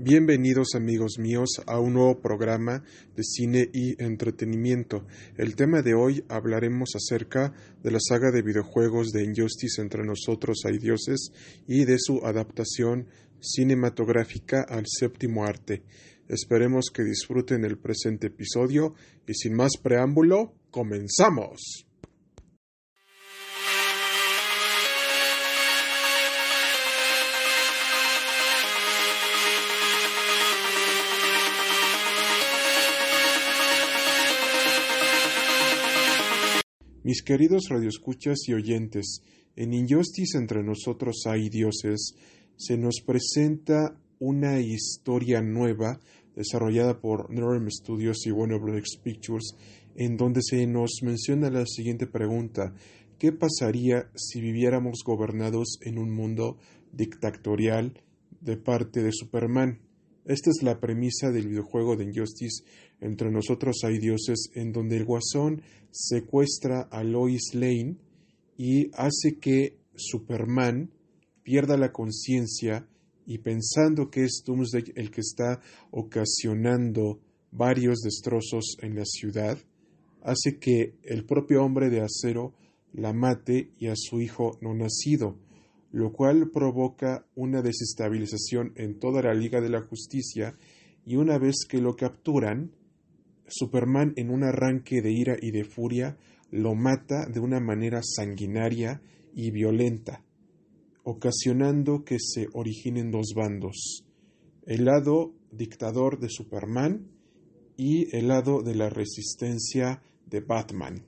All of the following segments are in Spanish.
Bienvenidos amigos míos a un nuevo programa de cine y entretenimiento. El tema de hoy hablaremos acerca de la saga de videojuegos de Injustice entre nosotros hay dioses y de su adaptación cinematográfica al séptimo arte. Esperemos que disfruten el presente episodio y sin más preámbulo, comenzamos. Mis queridos radioescuchas y oyentes, en Injustice entre nosotros hay dioses, se nos presenta una historia nueva desarrollada por NetherRealm Studios y Warner Bros. Pictures, en donde se nos menciona la siguiente pregunta: ¿Qué pasaría si viviéramos gobernados en un mundo dictatorial de parte de Superman? Esta es la premisa del videojuego de Injustice. Entre nosotros hay dioses, en donde el guasón secuestra a Lois Lane y hace que Superman pierda la conciencia y pensando que es Doomsday el que está ocasionando varios destrozos en la ciudad, hace que el propio hombre de acero la mate y a su hijo no nacido lo cual provoca una desestabilización en toda la Liga de la Justicia y una vez que lo capturan, Superman en un arranque de ira y de furia lo mata de una manera sanguinaria y violenta, ocasionando que se originen dos bandos, el lado dictador de Superman y el lado de la resistencia de Batman.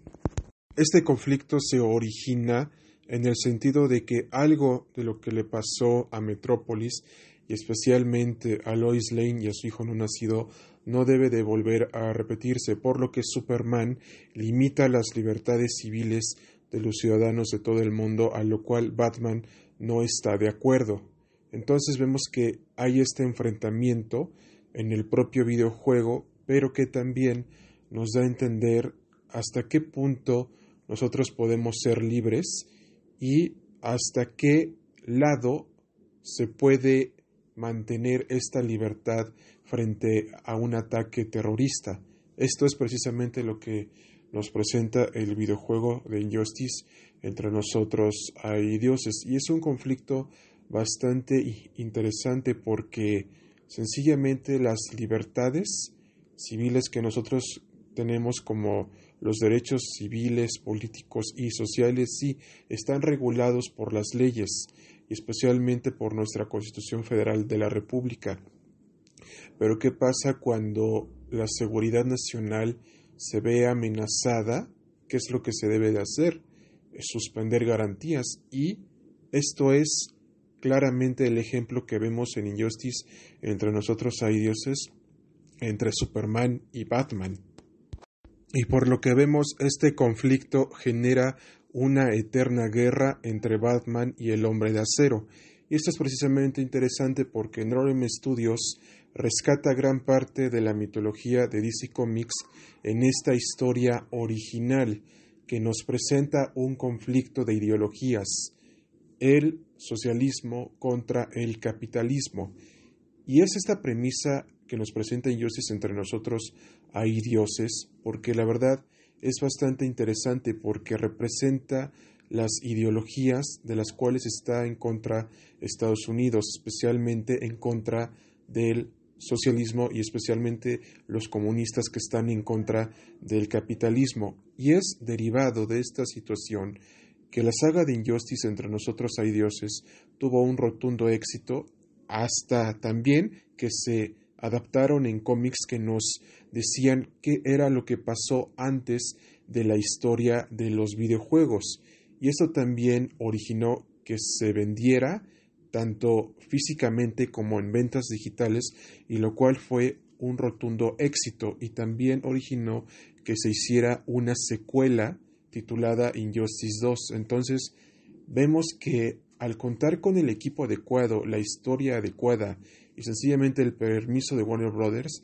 Este conflicto se origina en el sentido de que algo de lo que le pasó a Metrópolis y especialmente a Lois Lane y a su hijo no nacido no debe de volver a repetirse, por lo que Superman limita las libertades civiles de los ciudadanos de todo el mundo, a lo cual Batman no está de acuerdo. Entonces vemos que hay este enfrentamiento en el propio videojuego, pero que también nos da a entender hasta qué punto nosotros podemos ser libres y hasta qué lado se puede mantener esta libertad frente a un ataque terrorista. Esto es precisamente lo que nos presenta el videojuego de Injustice entre nosotros hay dioses y es un conflicto bastante interesante porque sencillamente las libertades civiles que nosotros tenemos como los derechos civiles, políticos y sociales sí están regulados por las leyes especialmente por nuestra Constitución Federal de la República. Pero ¿qué pasa cuando la seguridad nacional se ve amenazada? ¿Qué es lo que se debe de hacer? Es suspender garantías y esto es claramente el ejemplo que vemos en Injustice entre nosotros hay dioses, entre Superman y Batman. Y por lo que vemos, este conflicto genera una eterna guerra entre Batman y el hombre de acero. Y esto es precisamente interesante porque Norm Studios rescata gran parte de la mitología de DC Comics en esta historia original que nos presenta un conflicto de ideologías, el socialismo contra el capitalismo. Y es esta premisa que nos presenta Injustice entre nosotros hay dioses, porque la verdad es bastante interesante porque representa las ideologías de las cuales está en contra Estados Unidos, especialmente en contra del socialismo y especialmente los comunistas que están en contra del capitalismo. Y es derivado de esta situación que la saga de Injustice entre nosotros hay dioses tuvo un rotundo éxito hasta también que se adaptaron en cómics que nos decían qué era lo que pasó antes de la historia de los videojuegos. Y eso también originó que se vendiera tanto físicamente como en ventas digitales, y lo cual fue un rotundo éxito y también originó que se hiciera una secuela titulada Injustice 2. Entonces, vemos que al contar con el equipo adecuado, la historia adecuada y sencillamente el permiso de Warner Brothers,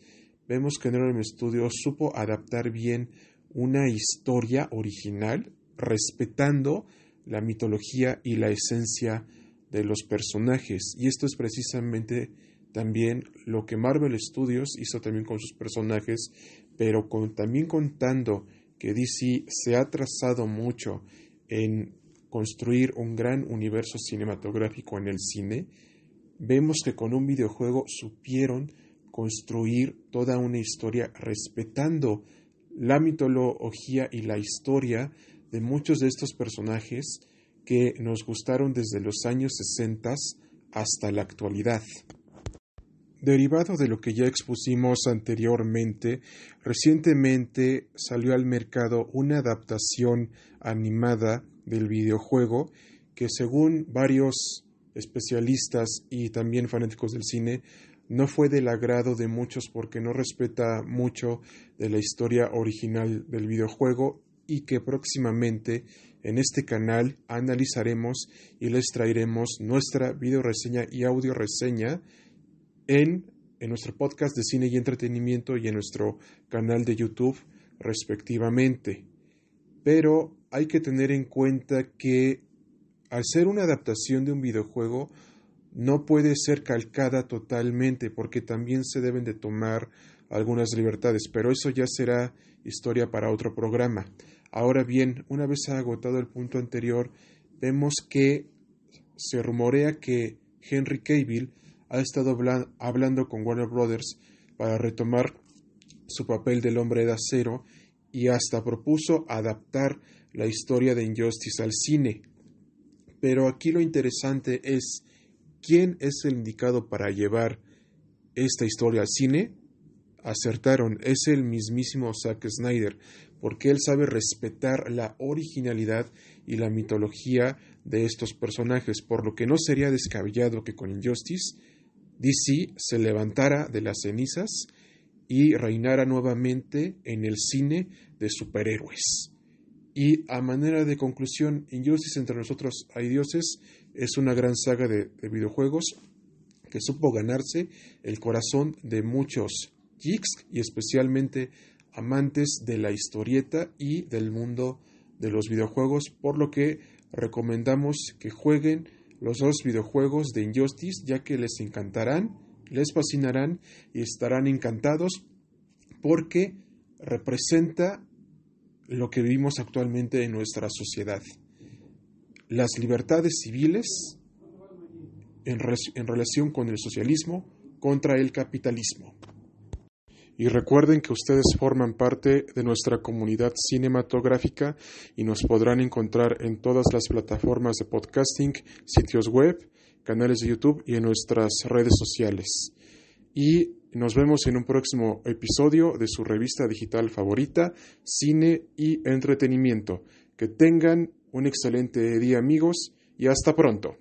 vemos que NetherRealm Studios supo adaptar bien una historia original, respetando la mitología y la esencia de los personajes. Y esto es precisamente también lo que Marvel Studios hizo también con sus personajes, pero también contando que DC se ha trazado mucho en construir un gran universo cinematográfico en el cine, vemos que con un videojuego supieron construir toda una historia respetando la mitología y la historia de muchos de estos personajes que nos gustaron desde los años 60 hasta la actualidad. Derivado de lo que ya expusimos anteriormente, recientemente salió al mercado una adaptación animada del videojuego que según varios especialistas y también fanáticos del cine no fue del agrado de muchos porque no respeta mucho de la historia original del videojuego y que próximamente en este canal analizaremos y les traeremos nuestra video reseña y audio reseña en, en nuestro podcast de cine y entretenimiento y en nuestro canal de YouTube respectivamente. Pero hay que tener en cuenta que al ser una adaptación de un videojuego no puede ser calcada totalmente porque también se deben de tomar algunas libertades, pero eso ya será historia para otro programa. Ahora bien, una vez agotado el punto anterior, vemos que se rumorea que Henry Cavill ha estado hablando con Warner Brothers para retomar su papel del hombre de acero y hasta propuso adaptar la historia de Injustice al cine. Pero aquí lo interesante es quién es el indicado para llevar esta historia al cine. Acertaron, es el mismísimo Zack Snyder, porque él sabe respetar la originalidad y la mitología de estos personajes, por lo que no sería descabellado que con Injustice DC se levantara de las cenizas y reinara nuevamente en el cine de superhéroes. Y a manera de conclusión, Injustice entre nosotros hay dioses es una gran saga de, videojuegos que supo ganarse el corazón de muchos geeks y especialmente amantes de la historieta y del mundo de los videojuegos, por lo que recomendamos que jueguen los dos videojuegos de Injustice, ya que les encantarán, les fascinarán y estarán encantados porque representa lo que vivimos actualmente en nuestra sociedad. Las libertades civiles en, relación con el socialismo contra el capitalismo. Y recuerden que ustedes forman parte de nuestra comunidad cinematográfica y nos podrán encontrar en todas las plataformas de podcasting, sitios web, canales de YouTube y en nuestras redes sociales. Y nos vemos en un próximo episodio de su revista digital favorita, Cine y Entretenimiento. Que tengan un excelente día amigos y hasta pronto.